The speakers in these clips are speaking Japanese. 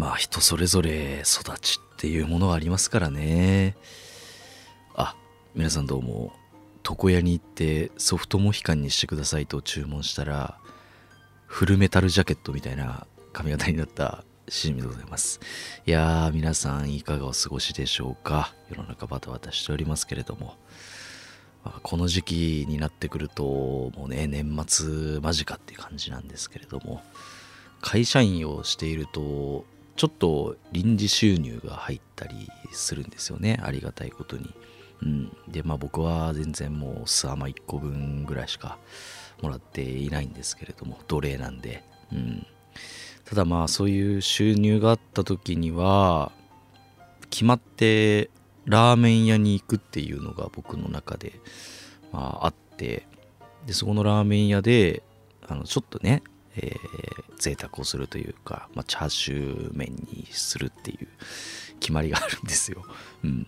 まあ人それぞれ育ちっていうものはありますからね。あ皆さんどうも床屋に行ってソフトモヒカンにしてくださいと注文したらフルメタルジャケットみたいな髪型になったしじみでございます。いやー皆さんいかがお過ごしでしょうか。世の中バタバタしておりますけれども。まあこの時期になってくるともうね年末間近っていう感じなんですけれども。会社員をしているとちょっと臨時収入が入ったりするんですよね。ありがたいことに。うん、でまあ僕は全然もうスアマ1個分ぐらいしかもらっていないんですけれども。奴隷なんで、うん、ただまあそういう収入があった時には決まってラーメン屋に行くっていうのが僕の中で、まあ、あって。でそこのラーメン屋であのちょっとね、えー、贅沢をするというか、まあ、チャーシュー麺にするっていう決まりがあるんですよ。うん、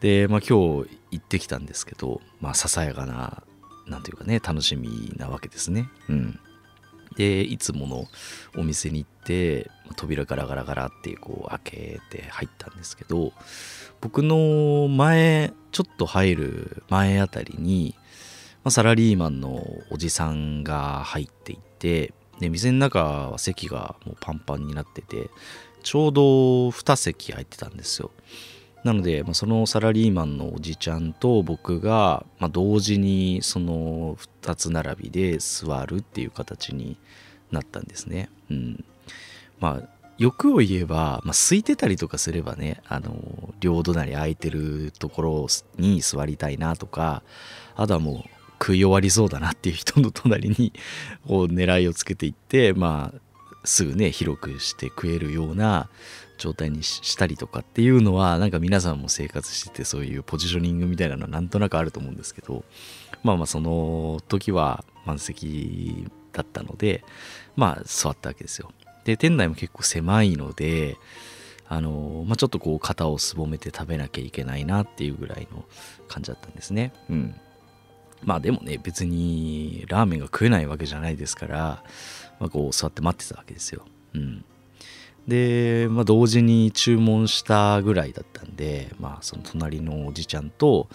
で、まあ、今日行ってきたんですけど、まあ、ささやかななんていうかね楽しみなわけですね。うん、でいつものお店に行って扉ガラガラガラってこう開けて入ったんですけど僕の前ちょっと入る前あたりに、まあ、サラリーマンのおじさんが入っていてで店の中は席がもうパンパンになっててちょうど2席空いてたんですよ。なので、まあ、そのサラリーマンのおじちゃんと僕が、まあ、同時にその2つ並びで座るっていう形になったんですね。うん、まあ欲を言えば、まあ、空いてたりとかすればねあの両隣空いてるところに座りたいなとかあとはもう食い終わりそうだなっていう人の隣に こう狙いをつけていってまあすぐね広くして食えるような状態にしたりとかっていうのはなんか皆さんも生活しててそういうポジショニングみたいなのはなんとなくあると思うんですけどまあまあその時は満席だったのでまあ座ったわけですよ。で店内も結構狭いのであの、まあ、ちょっとこう肩をすぼめて食べなきゃいけないなっていうぐらいの感じだったんですね。うん。まあでもね別にラーメンが食えないわけじゃないですから、まあ、こう座って待ってたわけですよ。うん。で、まあ、同時に注文したぐらいだったんで、まあ、その隣のおじちゃんと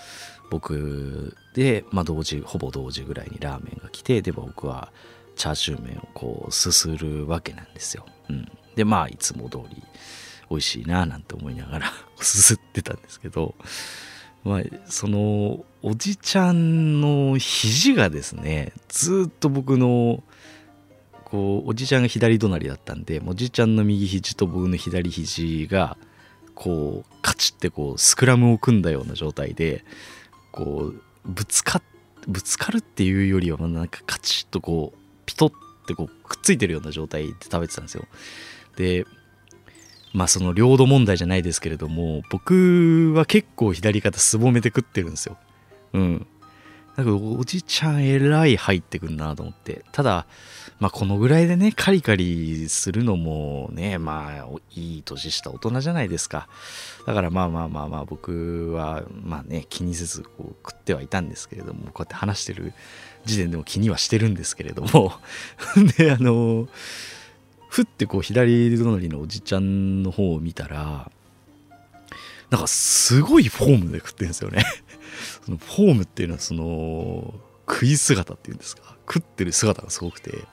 僕で、まあ、同時ほぼ同時ぐらいにラーメンが来てで僕はチャーシュー麺をこうすするわけなんですよ。うん、でまあいつも通り美味しいななんて思いながら すすってたんですけど、まあ、そのおじちゃんの肘がですねずっと僕のこうおじちゃんが左隣だったんでおじちゃんの右肘と僕の左肘がこうカチッてこうスクラムを組んだような状態でこうぶつかぶつかるっていうよりはなんかカチッとこうピトッてこうくっついてるような状態で食べてたんですよ。でまあその領土問題じゃないですけれども僕は結構左肩すぼめて食ってるんですよ。うん。なんかおじちゃんえらい入ってくんなと思って。ただ、まあこのぐらいでね、カリカリするのもね、まあいい年した大人じゃないですか。だからまあまあまあまあ僕はまあね、気にせずこう食ってはいたんですけれども、こうやって話してる時点でも気にはしてるんですけれども。で、あの、ふってこう左隣のおじちゃんの方を見たら、なんかすごいフォームで食ってるんですよね。そのフォームっていうのはその食い姿っていうんですか？食ってる姿がすごくて。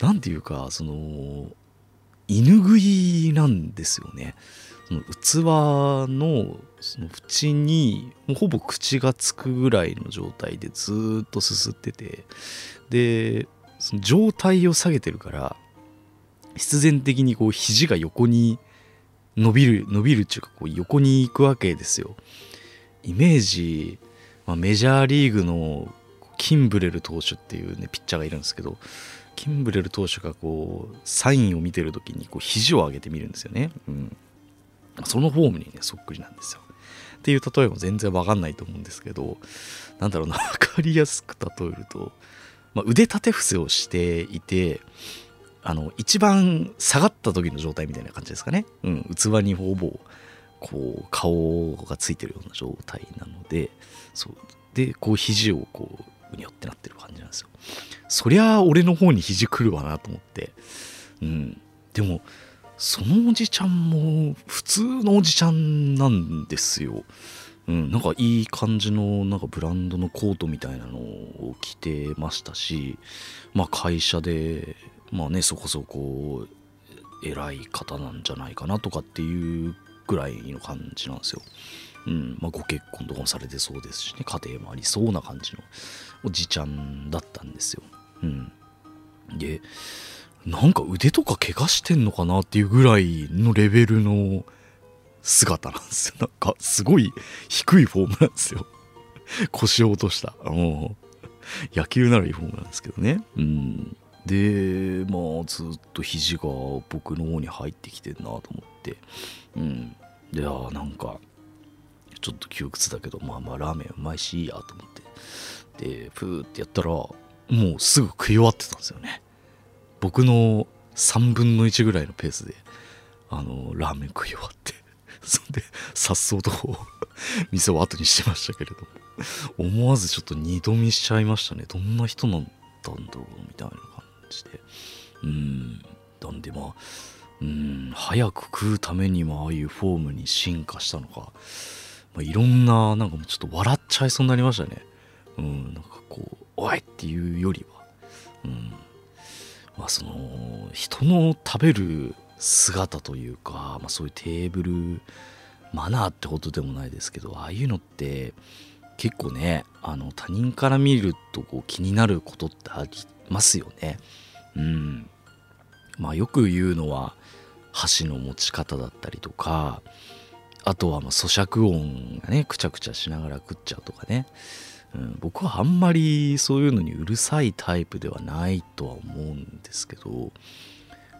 なんていうかその犬食いなんですよね。その器のその縁にもうほぼ口がつくぐらいの状態でずっとすすってて。でその状態を下げてるから必然的にこう肘が横に伸びる伸びるっていうかこう横に行くわけですよ。イメージ、まあ、メジャーリーグのキンブレル投手っていうねピッチャーがいるんですけどキンブレル投手がこうサインを見てる時にこう肘を上げてみるんですよね、うん、そのフォームにねそっくりなんですよ。っていう例えも全然わかんないと思うんですけどなんだろうな分かりやすく例えると、まあ、腕立て伏せをしていてあの一番下がった時の状態みたいな感じですかね、うん、器にほぼこう顔がついてるような状態なのでそう。でこう肘をこううにょってなってる感じなんですよ。そりゃ俺の方に肘来るわなと思って。うん。でもそのおじちゃんも普通のおじちゃんなんですよ。うん、なんかいい感じのなんかブランドのコートみたいなのを着てましたし、まあ、会社で、まあね、そこそこ偉い方なんじゃないかなとかっていうぐらいの感じなんですよ。うんまあ、ご結婚とかもされてそうですしね家庭もありそうな感じのおじちゃんだったんですよ。うん、でなんか腕とか怪我してんのかなっていうぐらいのレベルの姿なんですよ。なんかすごい低いフォームなんですよ。腰を落とした。もう野球ならいいフォームなんですけどね。うん。で、まあずっと肘が僕の方に入ってきてんなと思って。うん。で、あなんかちょっと窮屈だけど、まあまあラーメンうまいしいいやと思って。で、プーってやったら、もうすぐ食い終わってたんですよね。僕の3分の1ぐらいのペースで、あの、ラーメン食い終わって。そんで、さっそうと店を後にしてましたけれども、思わずちょっと二度見しちゃいましたね。どんな人なんだろうみたいなじで。うん。なんでまあ、うん、早く食うためにもああいうフォームに進化したのか、まあ、いろんな、なんかもうちょっと笑っちゃいそうになりましたね。うん、なんかこう、おいっていうよりは、うん。まあその、人の食べる姿というか、まあ、そういうテーブルマナーってことでもないですけどああいうのって結構ねあの他人から見るとこう気になることってありますよね。うん。まあよく言うのは箸の持ち方だったりとかあとはま咀嚼音がねくちゃくちゃしながら食っちゃうとかね、うん、僕はあんまりそういうのにうるさいタイプではないとは思うんですけど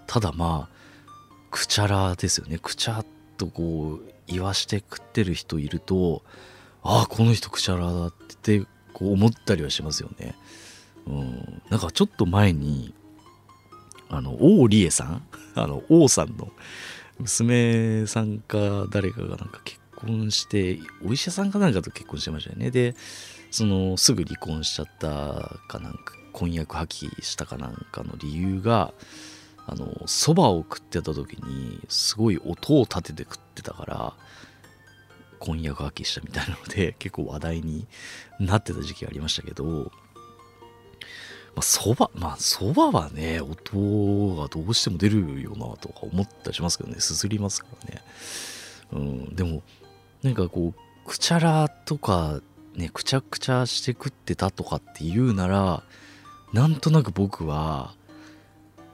ただまあくちゃらですよねくちゃっとこう言わして食ってる人いるとああこの人くちゃらだってこう思ったりはしますよね。うん、なんかちょっと前にあの王理恵さん？あの王さんの娘さんか誰かがなんか結婚してお医者さんかなんかと結婚してましたよね。でそのすぐ離婚しちゃったかなんか婚約破棄したかなんかの理由があのそばを食ってた時にすごい音を立てて食ってたから婚約破棄したみたいなので結構話題になってた時期ありましたけどまそばまあそばはね音がどうしても出るよなとか思ったりしますけどね。すすりますからね。うん。でもなんかこうくちゃらとかねくちゃくちゃして食ってたとかっていうならなんとなく僕は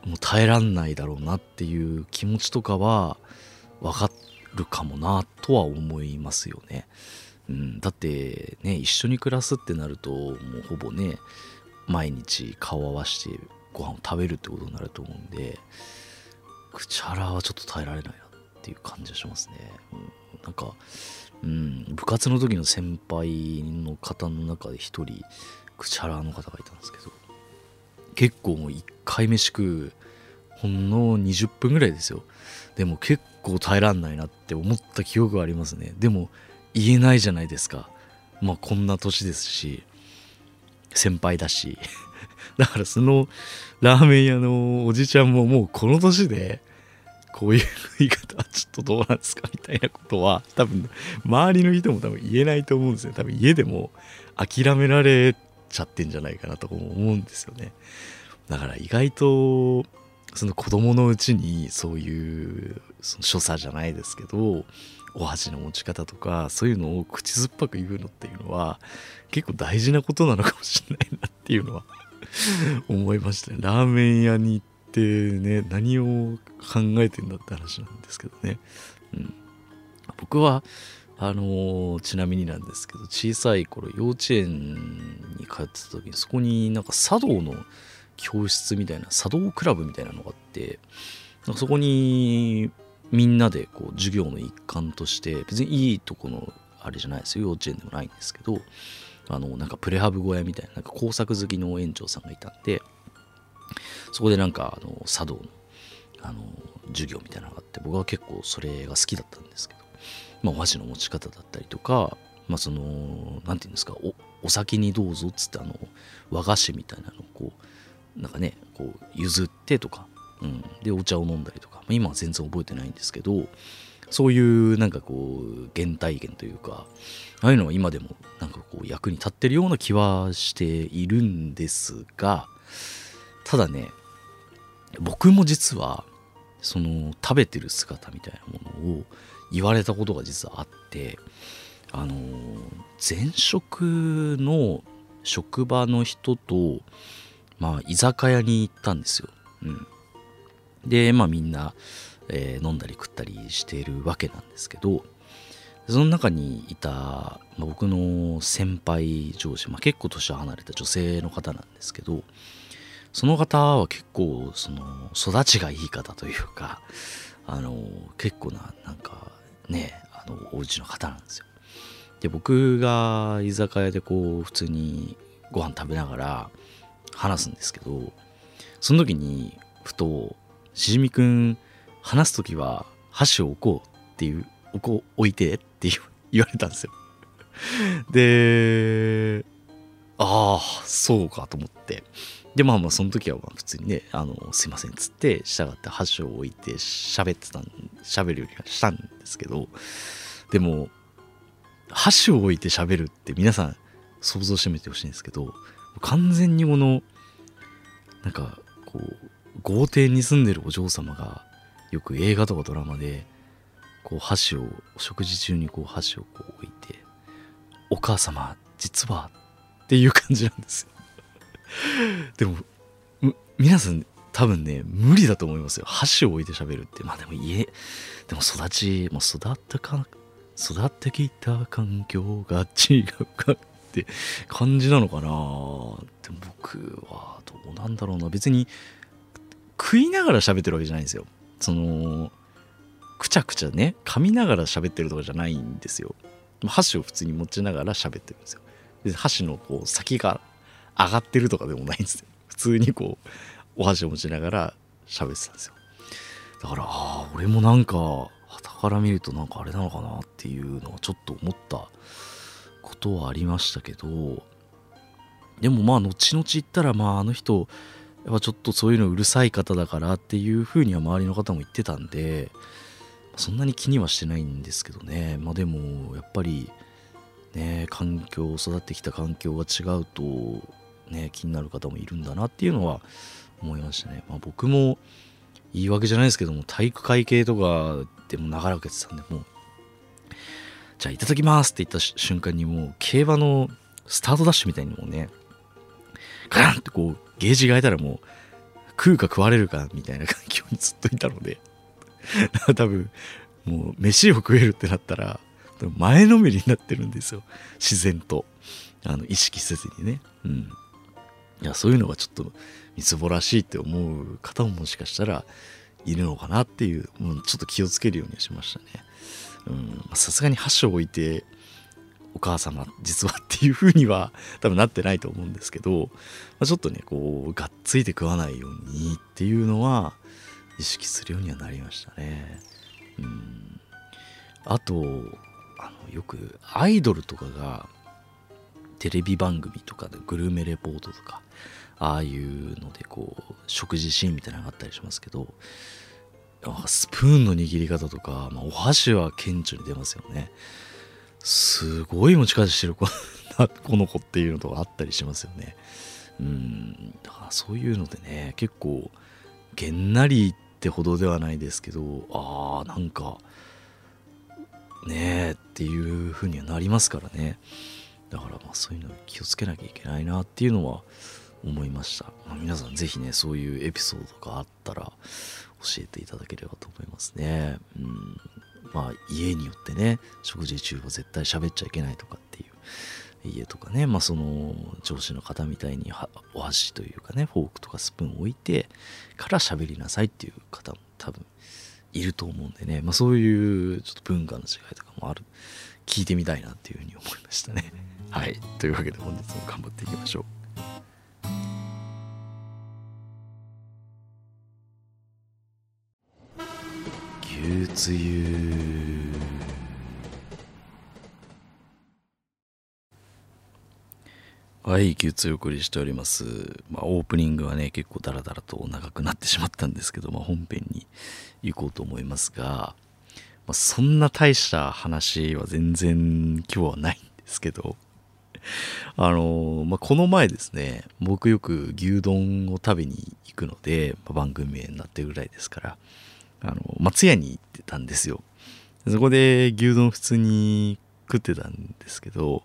もう耐えらんないだろうなっていう気持ちとかは分かるかもなとは思いますよね。うん、だってね一緒に暮らすってなるともうほぼね毎日顔を合わせてご飯を食べるってことになると思うんでくちゃらはちょっと耐えられないなっていう感じがしますね。うん、なんか、うん、部活の時の先輩の方の中で一人くちゃらの方がいたんですけど結構もう1回飯食うほんの20分ぐらいですよ。でも結構耐えらんないなって思った記憶がありますね。でも言えないじゃないですか。まあこんな年ですし先輩だし だからそのラーメン屋のおじちゃんももうこの年でこういう言い方はちょっとどうなんですかみたいなことは多分周りの人も多分言えないと思うんですよ多分家でも諦められちゃってんじゃないかなと思うんですよね。だから意外とその子供のうちにそういうその所作じゃないですけどお箸の持ち方とかそういうのを口酸っぱく言うのっていうのは結構大事なことなのかもしれないなっていうのは思いましたね。ラーメン屋に行ってね何を考えてんだって話なんですけどね。うん、僕はあのー、ちなみになんですけど小さい頃幼稚園に通ってた時にそこになんか茶道の教室みたいな茶道クラブみたいなのがあってそこにみんなでこう授業の一環として別にいいとこのあれじゃないですよ幼稚園でもないんですけどあのなんかプレハブ小屋みたいななんか工作好きの園長さんがいたんでそこでなんかあの茶道のあの授業みたいなのがあって僕は結構それが好きだったんですけどまあ、お箸の持ち方だったりとか、まあ、その何て言うんですかおお先にどうぞっつってあの和菓子みたいなのをこうなんかねこう譲ってとかうん、でお茶を飲んだりとか今は全然覚えてないんですけどそういうなんかこう原体験というかああいうのは今でもなんかこう役に立ってるような気はしているんですがただね僕も実はその食べてる姿みたいなものを言われたことが実はあってあの前職の職場の人とまあ居酒屋に行ったんですよ。うん、でまあみんな、えー、飲んだり食ったりしているわけなんですけどその中にいた、まあ、僕の先輩上司、まあ、結構年離れた女性の方なんですけどその方は結構その育ちがいい方というかあの結構ななんかねあのお家の方なんですよ。で僕が居酒屋でこう普通にご飯食べながら話すんですけどその時にふと「しじみくん話す時は箸を置こう」っていう置こう置いてって言われたんですよ。でああそうかと思ってでまあまあその時はまあ普通にねあのすいませんっつって従って箸を置いて喋ってたん喋るようにはしたんですけどでも箸を置いて喋るって皆さん想像してみてほしいんですけど完全にこのなんかこう豪邸に住んでるお嬢様がよく映画とかドラマでこう箸を食事中にこう箸をこう置いて「お母様実は」っていう感じなんですよ。でも皆さん多分ね無理だと思いますよ。箸を置いて喋るって。まあでも家でも育ちもう育ったか育ってきた環境が違うかって感じなのかな。でも僕はどうなんだろうな。別に食いながら喋ってるわけじゃないんですよ。そのくちゃくちゃね噛みながら喋ってるとかじゃないんですよ。箸を普通に持ちながら喋ってるんですよ。で箸のこう先が上がってるとかでもないんですよ。普通にこうお箸を持ちながら喋ってたんですよ。だからああ俺もなんか傍から見るとなんかあれなのかなっていうのはちょっと思ったことはありましたけど。でもまあ後々言ったらまああの人やっぱちょっとそういうのうるさい方だからっていうふうには周りの方も言ってたんでそんなに気にはしてないんですけどね。まあでもやっぱりね環境育ってきた環境が違うとね気になる方もいるんだなっていうのは思いましたね、まあ、僕も言い訳じゃないですけども体育会系とかでも長らくやってたんでもうじゃあいただきますって言った瞬間にもう競馬のスタートダッシュみたいにもねガランってこうゲージが開いたらもう食うか食われるかみたいな環境にずっといたので 多分もう飯を食えるってなったら前のめりになってるんですよ。自然と。あの意識せずにね。うん。いやそういうのがちょっとみつぼらしいって思う方ももしかしたらいるのかなっていう、う、ちょっと気をつけるようにはしましたね。さすがに箸を置いてお母様実はっていう風には多分なってないと思うんですけど、まあ、ちょっとねこうがっついて食わないようにっていうのは意識するようにはなりましたね。うんあとあのよくアイドルとかがテレビ番組とかでグルメレポートとかああいうのでこう食事シーンみたいなのがあったりしますけどスプーンの握り方とか、まあ、お箸は顕著に出ますよねすごい持ち方してる子この子っていうのとかあったりしますよね。うん。だからそういうのでね結構げんなりってほどではないですけどああなんかねえっていう風にはなりますからね。だからまあそういうの気をつけなきゃいけないなっていうのは思いました、まあ、皆さん是非ねそういうエピソードとかあったら教えていただければと思いますね。うん、まあ家によってね食事中は絶対喋っちゃいけないとかっていう家とかね、まあ、その上司の方みたいにお箸というかねフォークとかスプーンを置いてから喋りなさいっていう方も多分いると思うんでね、まあ、そういうちょっと文化の違いとかもある聞いてみたいなっていうふうに思いましたね。はいというわけで本日も頑張っていきましょう。つゆはい、休通送りしております。まあ、オープニングはね、結構ダラダラと長くなってしまったんですけど、まあ、本編に行こうと思いますが、まあ、そんな大した話は全然今日はないんですけど、あのまあ、この前ですね、僕よく牛丼を食べに行くので、まあ、番組名になってるぐらいですから、あの松屋に行ってたんですよ。そこで牛丼普通に食ってたんですけど、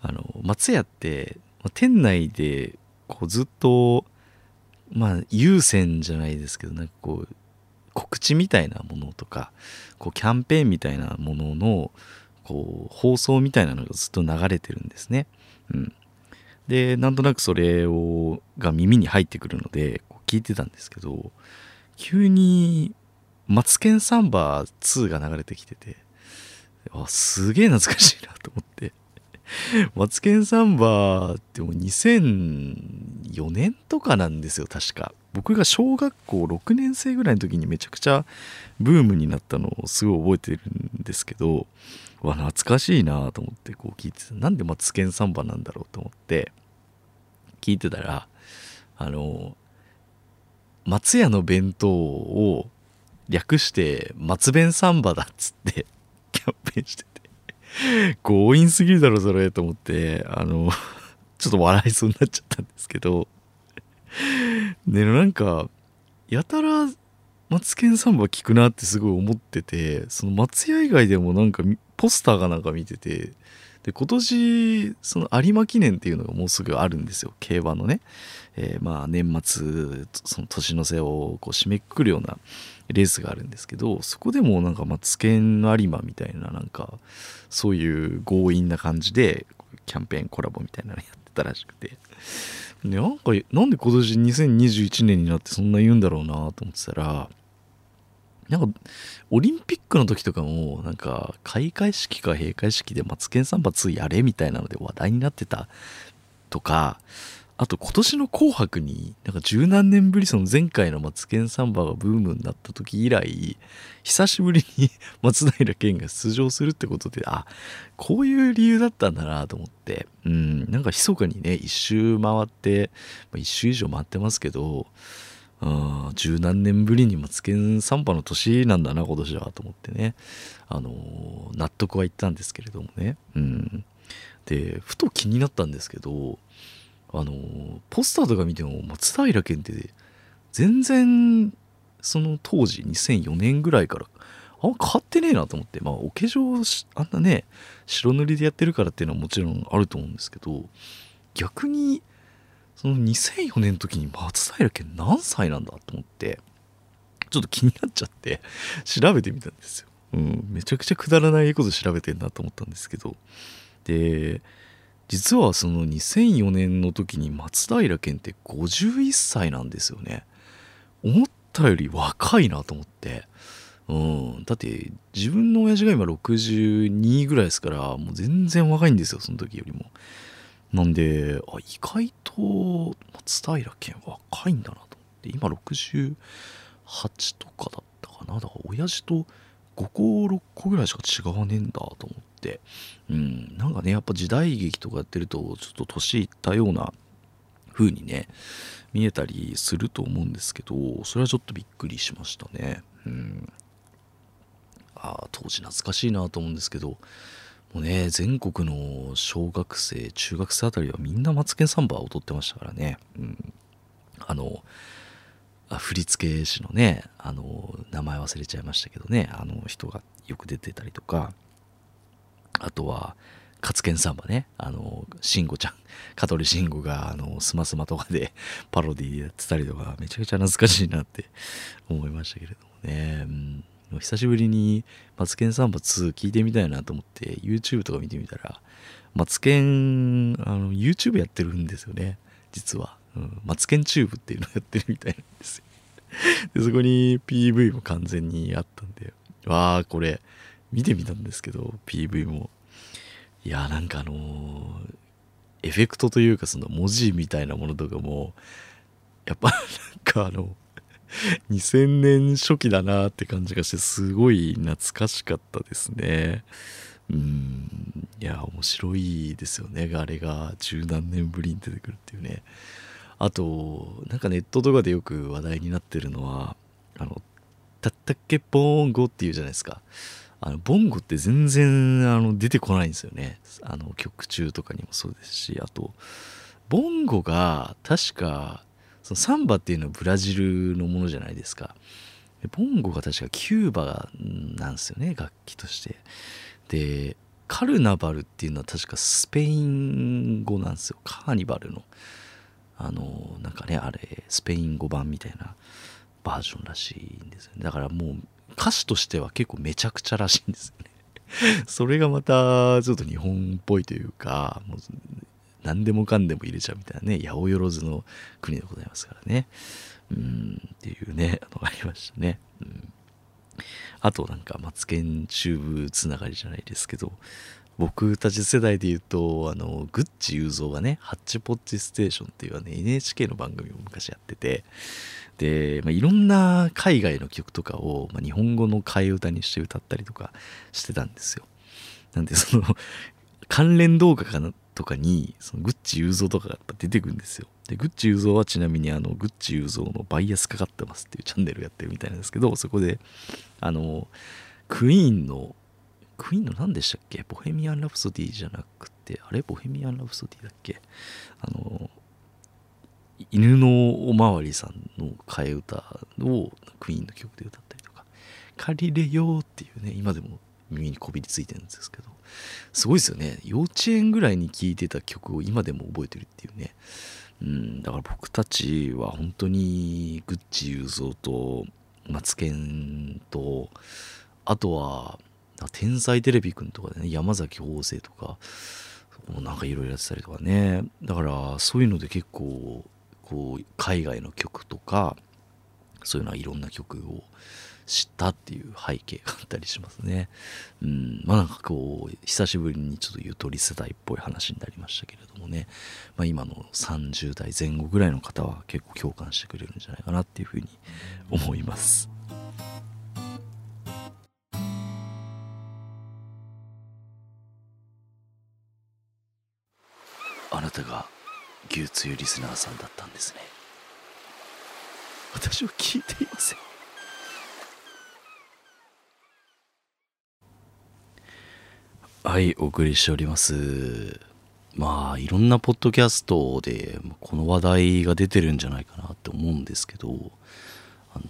あの松屋って店内でこうずっとまあ優先じゃないですけどなんかこう告知みたいなものとかこうキャンペーンみたいなもののこう放送みたいなのがずっと流れてるんですね。うん、でなんとなくそれをが耳に入ってくるので聞いてたんですけど急に「マツケンサンバ2」が流れてきててあすげえ懐かしいなと思って。マツケンサンバってもう2004年とかなんですよ確か。僕が小学校6年生ぐらいの時にめちゃくちゃブームになったのをすごい覚えてるんですけどわ懐かしいなと思ってこう聞いてた。なんでマツケンサンバなんだろうと思って聞いてたらあの松屋の弁当を略して松弁サンバだっつって キャンペーンしてて。強引すぎるだろそれと思ってあの ちょっと笑いそうになっちゃったんですけど。でなんかやたらマツケンサンバ聞くなってすごい思っててその松屋以外でもなんかポスターがなんか見ててで今年その有馬記念っていうのがもうすぐあるんですよ。競馬のね、えー、まあ年末その年の瀬をこう締めくくるようなレースがあるんですけどそこでもなんかマツケン有馬みたいななんかそういう強引な感じでキャンペーンコラボみたいなのやってたらしくて。でなんかなんで今年2021年になってそんな言うんだろうなと思ってたらなんかオリンピックの時とかもなんか開会式か閉会式でマツケンサンバ2やれみたいなので話題になってたとかあと今年の紅白になんか十何年ぶりその前回のマツケンサンバがブームになった時以来久しぶりに松平健が出場するってことであこういう理由だったんだなと思ってうんなんか密かにね一周回って、まあ、一周以上回ってますけど十何年ぶりにマツケンサンバの年なんだな今年はと思ってね。あのー、納得はいったんですけれどもね。うん。でふと気になったんですけどあのポスターとか見ても松平健って全然その当時2004年ぐらいからあんま変わってねえなと思って。まあお化粧あんなね白塗りでやってるからっていうのはもちろんあると思うんですけど逆にその2004年の時に松平健何歳なんだと思ってちょっと気になっちゃって調べてみたんですよ、うん、めちゃくちゃくだらないこと調べてんなと思ったんですけど。で実はその2004年の時に松平健って51歳なんですよね。思ったより若いなと思って。うんだって自分の親父が今62ぐらいですからもう全然若いんですよその時よりも。なんであ意外と松平健若いんだなと思って今68とかだったかな。だから親父と5個6個ぐらいしか違わねえんだと思って、うん、なんかねやっぱ時代劇とかやってるとちょっと年いったような風にね見えたりすると思うんですけどそれはちょっとびっくりしましたね。うん、あ当時懐かしいなと思うんですけどもうね全国の小学生中学生あたりはみんなマツケンサンバを踊ってましたからね。うん、あのあ振付師のねあの名前忘れちゃいましたけどね。あの人がよく出てたりとか。あとはカツケンサンバね。あの慎吾ちゃん。香取慎吾があのスマスマとかで パロディやってたりとかめちゃくちゃ懐かしいなって思いましたけれどもね、うん、久しぶりにマツケンサンバ2聞いてみたいなと思って YouTube とか見てみたらマツケンあの YouTube やってるんですよね実はうん、マツケンチューブっていうのをやってるみたいなんですよ。でそこに PV も完全にあったんで、わあ、これ、見てみたんですけど、PV も。いや、なんかあのー、エフェクトというか、その文字みたいなものとかも、やっぱなんかあの、2000年初期だなって感じがして、すごい懐かしかったですね。うん。いや面白いですよね。あれが十何年ぶりに出てくるっていうね。あとなんかネットとかでよく話題になってるのはあの「たったっけボンゴ」っていうじゃないですか。あのボンゴって全然あの出てこないんですよね。あの曲中とかにもそうですしあとボンゴが確かそのサンバっていうのはブラジルのものじゃないですか。ボンゴが確かキューバなんですよね楽器として。でカルナバルっていうのは確かスペイン語なんですよ。カーニバルの。あのなんかねあれスペイン語版みたいなバージョンらしいんですよね。だからもう歌詞としては結構めちゃくちゃらしいんですよね。それがまたちょっと日本っぽいというかもう何でもかんでも入れちゃうみたいなね八百万の国でございますからね。うんっていうねあのありましたね、うん、あとなんかマツケンチューブつながりじゃないですけど僕たち世代で言うとあのグッチ雄三がね「ハッチポッチステーション」っていうね NHK の番組を昔やっててで、まあ、いろんな海外の曲とかを、まあ、日本語の替え歌にして歌ったりとかしてたんですよ。なんでその関連動画かなとかにそのグッチ雄三とかがやっぱ出てくるんですよ。でグッチ雄三はちなみにあのグッチ雄三のバイアスかかってますっていうチャンネルやってるみたいなんですけどそこであのクイーンのクイーンの何でしたっけ？ボヘミアン・ラプソディじゃなくてあれ？ボヘミアン・ラプソディだっけ？あの犬のおまわりさんの替え歌をクイーンの曲で歌ったりとか「借りれよ」っていうね今でも耳にこびりついてるんですけどすごいですよね。幼稚園ぐらいに聴いてた曲を今でも覚えてるっていうね。うんだから僕たちは本当にグッチ雄三とマツケンとあとは天才テレビくんとかでね山崎邦生とかなんかいろいろやってたりとかね。だからそういうので結構こう海外の曲とかそういうのはいろんな曲を知ったっていう背景があったりしますね。うん、まあなんかこう久しぶりにちょっとゆとり世代っぽい話になりましたけれどもね、まあ、今の30代前後ぐらいの方は結構共感してくれるんじゃないかなっていうふうに思います。あなたが牛つゆリスナーさんだったんですね私は聞いていませんはいお送りしております。まあいろんなポッドキャストでこの話題が出てるんじゃないかなって思うんですけど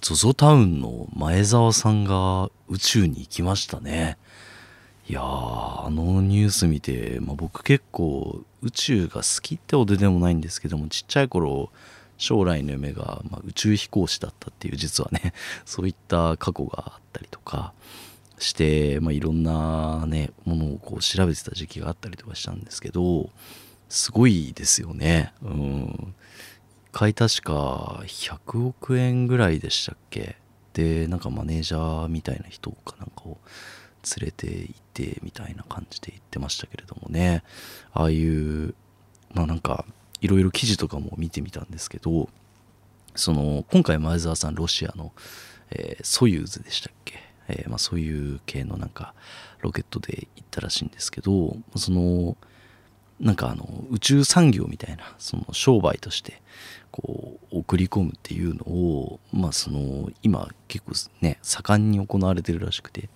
ZOZO タウンの前澤さんが宇宙に行きましたね。いやあのニュース見て、まあ、僕結構宇宙が好きってほどでもないんですけどもちっちゃい頃将来の夢が、まあ、宇宙飛行士だったっていう実はね そういった過去があったりとかして、まあ、いろんなねものをこう調べてた時期があったりとかしたんですけどすごいですよね。うん。1回確か100億円ぐらいでしたっけ？でなんかマネージャーみたいな人かなんかを連れて行ってみたいな感じで言ってましたけれどもね。ああいうまあなんかいろいろ記事とかも見てみたんですけどその今回前澤さんロシアの、えー、ソユーズでしたっけ、えー、まあ、そういう系のなんかロケットで行ったらしいんですけどそのなんかあの宇宙産業みたいなその商売としてこう送り込むっていうのをまあその今結構ね盛んに行われてるらしくて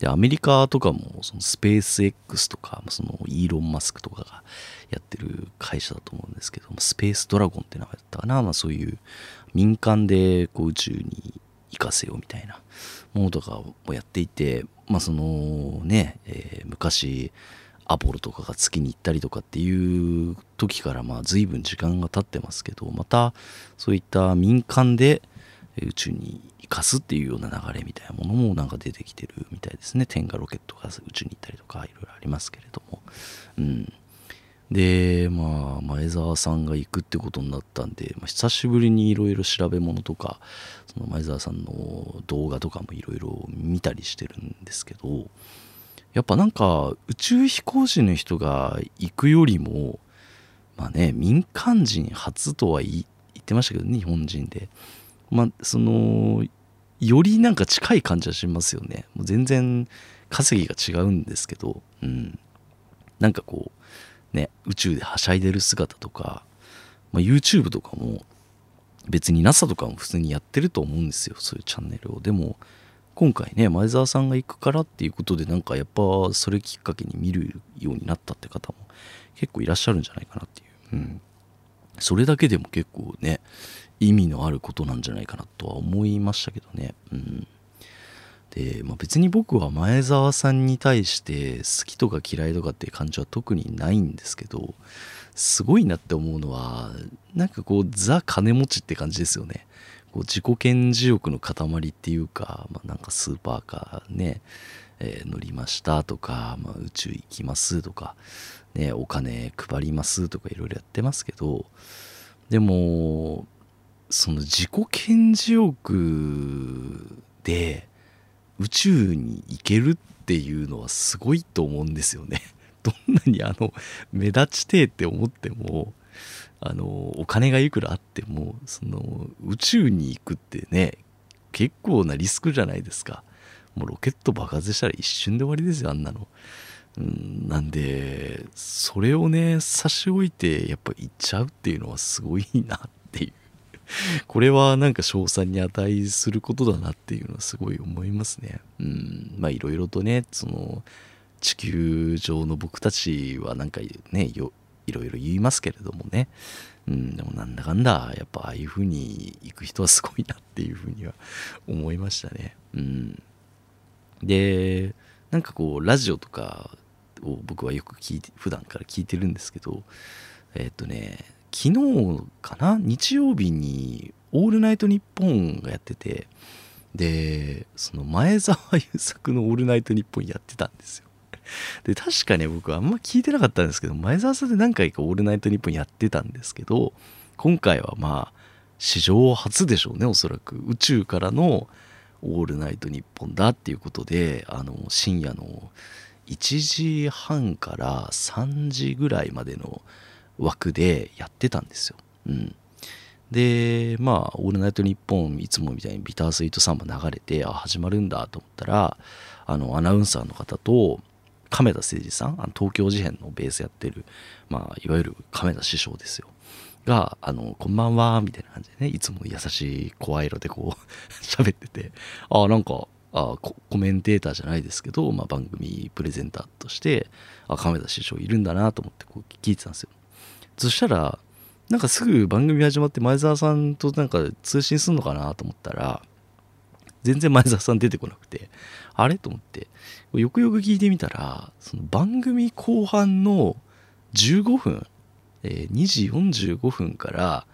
で、アメリカとかも、そのスペース X とか、そのイーロン・マスクとかがやってる会社だと思うんですけど、スペースドラゴンって名前だったかな、まあそういう民間でこう宇宙に行かせよみたいなものとかをやっていて、まあそのね、えー、昔、アポロとかが月に行ったりとかっていう時からまあ随分時間が経ってますけどまたそういった民間で宇宙に生かすっていうような流れみたいなものもなんか出てきてるみたいですね。天下ロケットが宇宙に行ったりとかいろいろありますけれども。うん。でまあ前澤さんが行くってことになったんで、まあ、久しぶりにいろいろ調べ物とかその前澤さんの動画とかもいろいろ見たりしてるんですけどやっぱなんか宇宙飛行士の人が行くよりもまあね民間人初とは言ってましたけどね日本人で。まあそのよりなんか近い感じはしますよね。もう全然稼ぎが違うんですけど、うん、なんかこうね宇宙ではしゃいでる姿とか、まあ、YouTube とかも別に NASA とかも普通にやってると思うんですよそういうチャンネルを。でも今回ね前澤さんが行くからっていうことでなんかやっぱそれきっかけに見るようになったって方も結構いらっしゃるんじゃないかなっていう、うん、それだけでも結構ね意味のあることなんじゃないかなとは思いましたけどね。うん。で、まあ、別に僕は前澤さんに対して好きとか嫌いとかっていう感じは特にないんですけどすごいなって思うのはなんかこうザ金持ちって感じですよねこう自己顕示欲の塊っていうか、まあ、なんかスーパーカーね、えー、乗りましたとか、まあ、宇宙行きますとか、ね、お金配りますとかいろいろやってますけどでもその自己顕示欲で宇宙に行けるっていうのはすごいと思うんですよね。どんなにあの目立ちてえって思ってもあのお金がいくらあってもその宇宙に行くってね結構なリスクじゃないですか。もうロケット爆発したら一瞬で終わりですよあんなの、うん、なんでそれをね差し置いてやっぱ行っちゃうっていうのはすごいなっていう。これはなんか賞賛に値することだなっていうのはすごい思いますね。うんまあいろいろとねその地球上の僕たちはなんかねよいろいろ言いますけれどもね、うん、でもなんだかんだやっぱああいう風に行く人はすごいなっていう風には思いましたね。うん、でなんかこうラジオとかを僕はよく聞いて普段から聞いてるんですけどえっとね昨日かな？日曜日に「オールナイトニッポン」がやっててでその前澤友作の「オールナイトニッポン」やってたんですよ。で、確かね、僕あんま聞いてなかったんですけど、前澤さんで何回かオールナイトニッポンやってたんですけど、今回はまあ、史上初でしょうね、おそらく。宇宙からのオールナイトニッポンだっていうことで、あの、深夜の1時半から3時ぐらいまでの枠でやってたんですよ。うん。で、まあ、オールナイトニッポン、いつもみたいにビタースイートサンバ流れて、あ、始まるんだと思ったら、あの、アナウンサーの方と、亀田誠司さんあの東京事変のベースやってる、まあ、いわゆる亀田師匠ですよ。が「あのこんばんは」みたいな感じでねいつも優しい声色でこう 喋っててああなんかあコメンテーターじゃないですけど、まあ、番組プレゼンターとしてあ亀田師匠いるんだなと思ってこう聞いてたんですよ。そしたらなんかすぐ番組始まって前澤さんとなんか通信すんのかなと思ったら全然前澤さん出てこなくてあれ？と思って。よくよく聞いてみたらその番組後半の15分、えー、2時45分から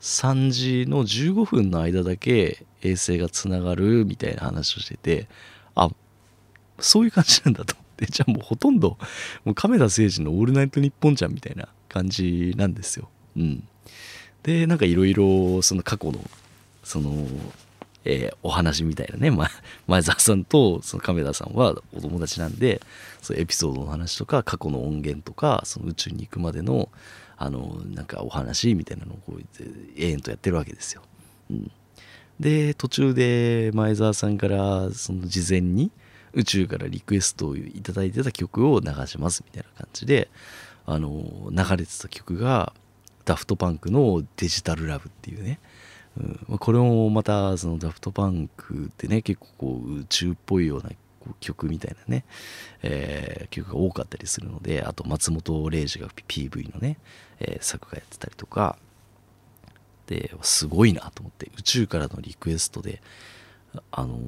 3時の15分の間だけ衛星がつながるみたいな話をしててあそういう感じなんだと思って じゃあもうほとんどもう亀田誠司の「オールナイトニッポン」じゃんみたいな感じなんですよ。うん、でなんかいろいろその過去のそのえー、お話みたいなね、ま、前澤さんとその亀田さんはお友達なんでそうエピソードの話とか過去の音源とかその宇宙に行くまでのあのなんかお話みたいなのをこう永遠とやってるわけですよ。うん、で途中で前澤さんからその事前に宇宙からリクエストを頂いてた曲を流しますみたいな感じであの流れてた曲がダフトパンクの「デジタルラブ」っていうねうん、これもまたそのダフトパンクってね結構こう宇宙っぽいような曲みたいなね、えー、曲が多かったりするのであと松本零士が PV のね、えー、作画やってたりとか。ですごいなと思って宇宙からのリクエストであの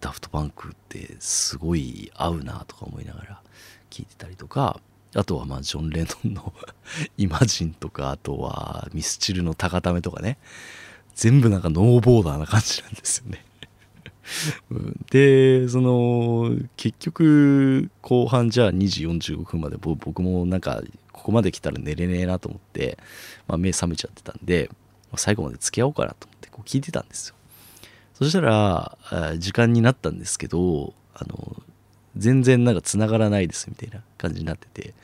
ダフトパンクってすごい合うなとか思いながら聴いてたりとか。あとはまあジョン・レノンの イマジンとかあとはミスチルの高ためとかね。全部なんかノーボーダーな感じなんですよね。でその結局後半じゃあ2時45分まで僕もなんかここまで来たら寝れねえなと思って、まあ、目覚めちゃってたんで最後まで付き合おうかなと思ってこう聞いてたんですよ。そしたら時間になったんですけどあの全然なんか繋がらないですみたいな感じになってて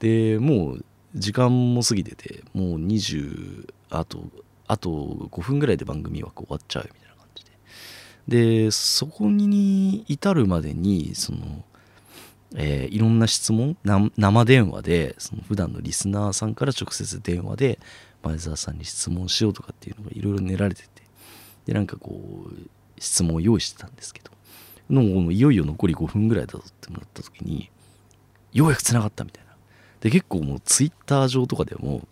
でもう時間も過ぎててもう20あとあと5分ぐらいで番組枠終わっちゃうみたいな感じで。でそこに至るまでにそのえー、いろんな質問生電話でその普段のリスナーさんから直接電話で前澤さんに質問しようとかっていうのがいろいろ練られてて。でなんかこう質問を用意してたんですけど。のいよいよ残り5分ぐらいだとってもらった時にようやくつながったみたいな。で結構もうツイッター上とかでも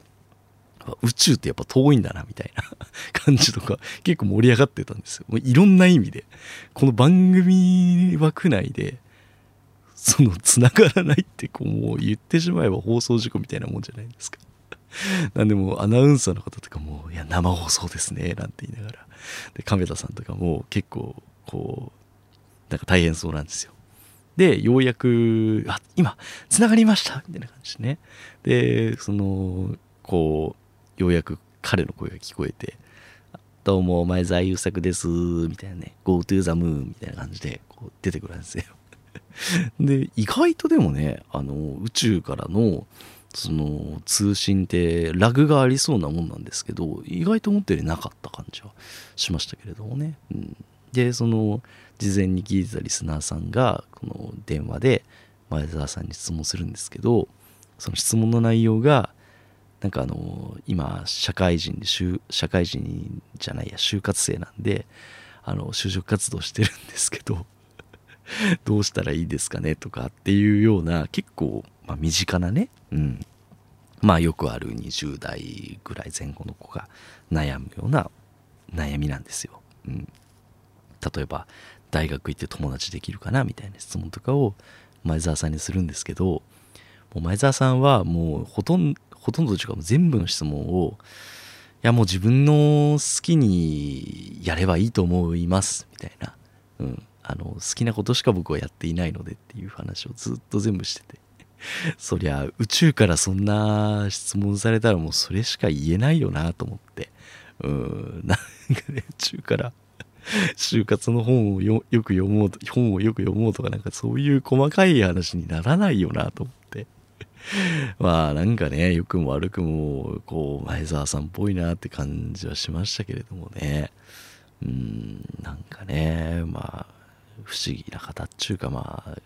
宇宙ってやっぱ遠いんだなみたいな 感じとか結構盛り上がってたんですよ。もういろんな意味でこの番組枠内でその繋がらないってこうもう言ってしまえば放送事故みたいなもんじゃないですか。なんでもアナウンサーの方とかも「いや生放送ですね」なんて言いながら。で亀田さんとかも結構こうなんか大変そうなんですよ。でようやく「あ今つながりました」みたいな感じでね。でそのこうようやく彼の声が聞こえて「どうもお前澤友作です」みたいなね「Go to the moon」みたいな感じでこう出てくるんですよ。で意外とでもねあの宇宙からのその通信ってラグがありそうなもんなんですけど意外と思ったよりなかった感じはしましたけれどもね、うん、でその事前に聞いてたリスナーさんがこの電話で前澤さんに質問するんですけどその質問の内容がなんかあの今社会人で社会人じゃないや就活生なんであの就職活動してるんですけど どうしたらいいですかねとかっていうような結構、まあ、身近なね、うん、まあよくある20代ぐらい前後の子が悩むような悩みなんですよ。うん、例えば大学行って友達できるかなみたいな質問とかを前澤さんにするんですけどもう前澤さんはもうほとんどほとんどというか全部の質問をいやもう自分の好きにやればいいと思いますみたいな、うん、あの好きなことしか僕はやっていないのでっていう話をずっと全部してて。そりゃ宇宙からそんな質問されたらもうそれしか言えないよなと思って。うん。なんかね宇宙から就活の本をよく読もうと本をよく読もうとかなんかそういう細かい話にならないよなと思って。まあなんかね良くも悪くもこう前澤さんっぽいなって感じはしましたけれどもね。うんなんかねまあ不思議な方っちゅうかまあ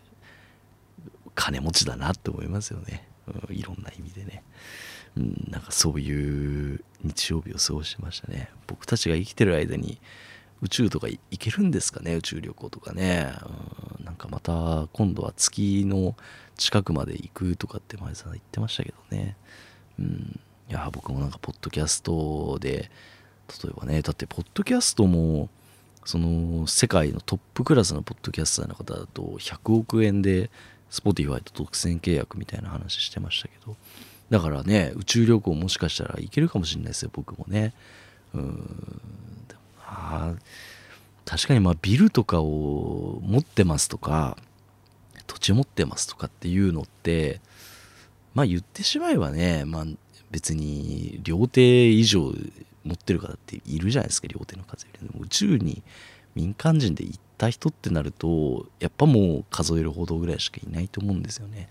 金持ちだなって思いますよね、うん、いろんな意味でね、うん、なんかそういう日曜日を過ごしてましたね。僕たちが生きてる間に宇宙とか行けるんですかね？宇宙旅行とかね、うん、なんかまた今度は月の近くまで行くとかって前さん言ってましたけどね。うん。いや僕もなんかポッドキャストで例えばねだってポッドキャストもその世界のトップクラスのポッドキャスターの方だと100億円で Spotify と独占契約みたいな話してましたけど。だからね宇宙旅行もしかしたら行けるかもしれないですよ僕もね。うん。でもあ確かにまあビルとかを持ってますとか土地持ってますとかっていうのってまあ言ってしまえばねまあ別に料亭以上持ってる方っているじゃないですか両手の数より。でも宇宙に民間人で行った人ってなるとやっぱもう数えるほどぐらいしかいないと思うんですよね。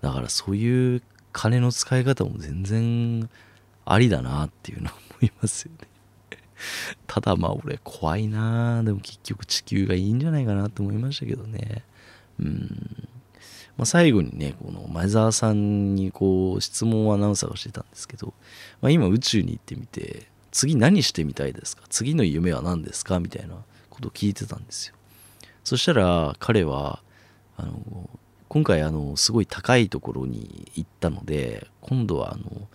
だからそういう金の使い方も全然ありだなっていうのは思いますよね。ただまあ俺怖いな。でも結局地球がいいんじゃないかなと思いましたけどね。うん。まあ、最後にねこの前澤さんにこう質問をアナウンサーがしてたんですけど、まあ、今宇宙に行ってみて次何してみたいですか？次の夢は何ですか？みたいなことを聞いてたんですよ。そしたら彼はあの今回あのすごい高いところに行ったので今度はあの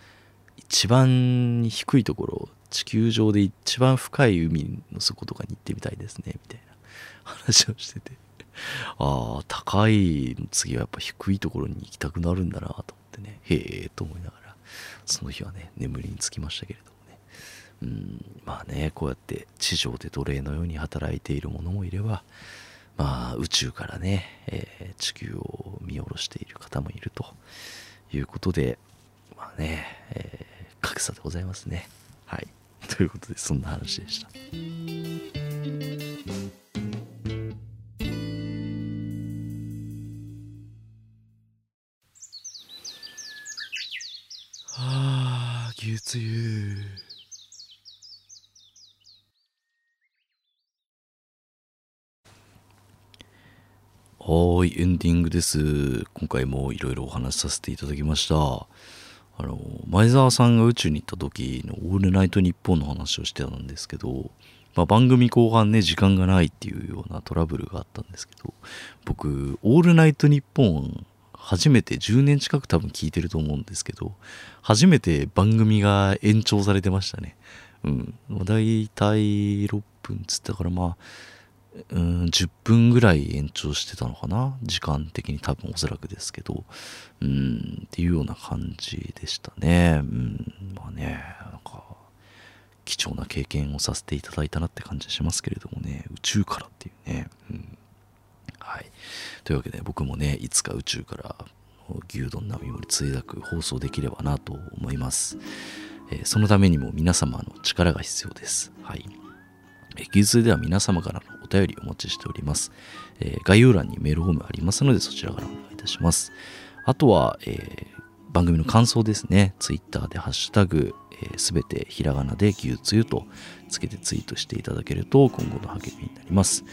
一番低いところ地球上で一番深い海の底とかに行ってみたいですねみたいな話をしてて。ああ高い次はやっぱ低いところに行きたくなるんだなと思ってね。へえと思いながらその日はね眠りにつきましたけれどもね。うんまあねこうやって地上で奴隷のように働いている者もいればまあ宇宙からね、えー、地球を見下ろしている方もいるということでまあね、えー、格差でございますね。はい。ということでそんな話でした。つゆ。はい、エンディングです。今回もいろいろお話しさせていただきました。あの、前澤さんが宇宙に行った時のオールナイトニッポンの話をしてたんですけど、まあ、番組後半ね、時間がないっていうようなトラブルがあったんですけど、僕、オールナイトニッポン初めて10年近く多分聞いてると思うんですけど、初めて番組が延長されてましたね。うん。だいたい6分つったからまあ、うん、10分ぐらい延長してたのかな時間的に多分おそらくですけど、うん、っていうような感じでしたね。うん、まあね、なんか、貴重な経験をさせていただいたなって感じしますけれどもね、宇宙からっていうね。うん、というわけで僕もね、いつか宇宙から牛丼並盛りついだく放送できればなと思います。えー、そのためにも皆様の力が必要です。はい。技術では皆様からのお便りお待ちしております。えー、概要欄にメールフォームありますのでそちらからお願いいたします。あとは、え、番組の感想ですね。Twitter でハッシュタグ、す、べ、てひらがなで牛つゆとつけてツイートしていただけると今後の励みになります。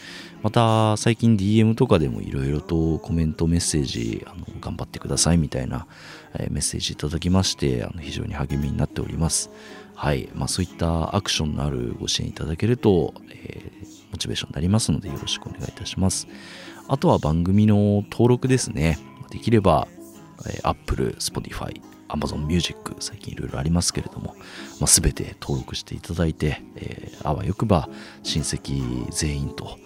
また最近 DM とかでもいろいろとコメントメッセージあの頑張ってくださいみたいな、えメッセージいただきましてあの非常に励みになっております。はい。まあ、そういったアクションのあるご支援いただけると、えー、モチベーションになりますのでよろしくお願いいたします。あとは番組の登録ですね。できれば、えー、Apple、Spotify、Amazon Music 最近いろいろありますけれども、まあ、全て登録していただいて、えー、あわよくば親戚全員と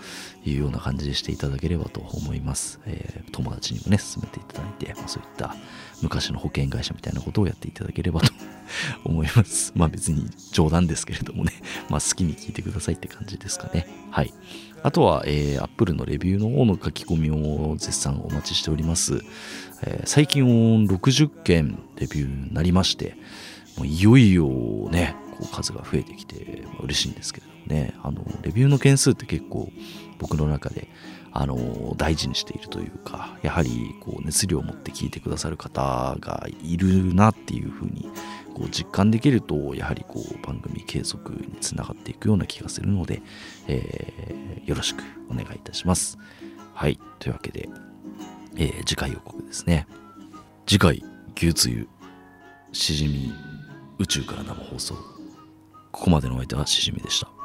いうような感じでしていただければと思います。えー、友達にもね、進めていただいて、まあ、そういった昔の保険会社みたいなことをやっていただければと 思います。まあ別に冗談ですけれどもね、まあ好きに聞いてくださいって感じですかね。はい。あとは、えー、Apple のレビューの方の書き込みを絶賛お待ちしております。えー、最近60件レビューになりまして、もういよいよね、こう数が増えてきて、まあ、嬉しいんですけれどもね、あの、レビューの件数って結構僕の中であの大事にしているというかやはりこう熱量を持って聞いてくださる方がいるなっていうふうにこう実感できるとやはりこう番組継続につながっていくような気がするので、えー、よろしくお願いいたします。はいというわけで、えー、次回予告ですね次回牛つゆしじみ宇宙から生放送ここまでのお相手はしじみでした。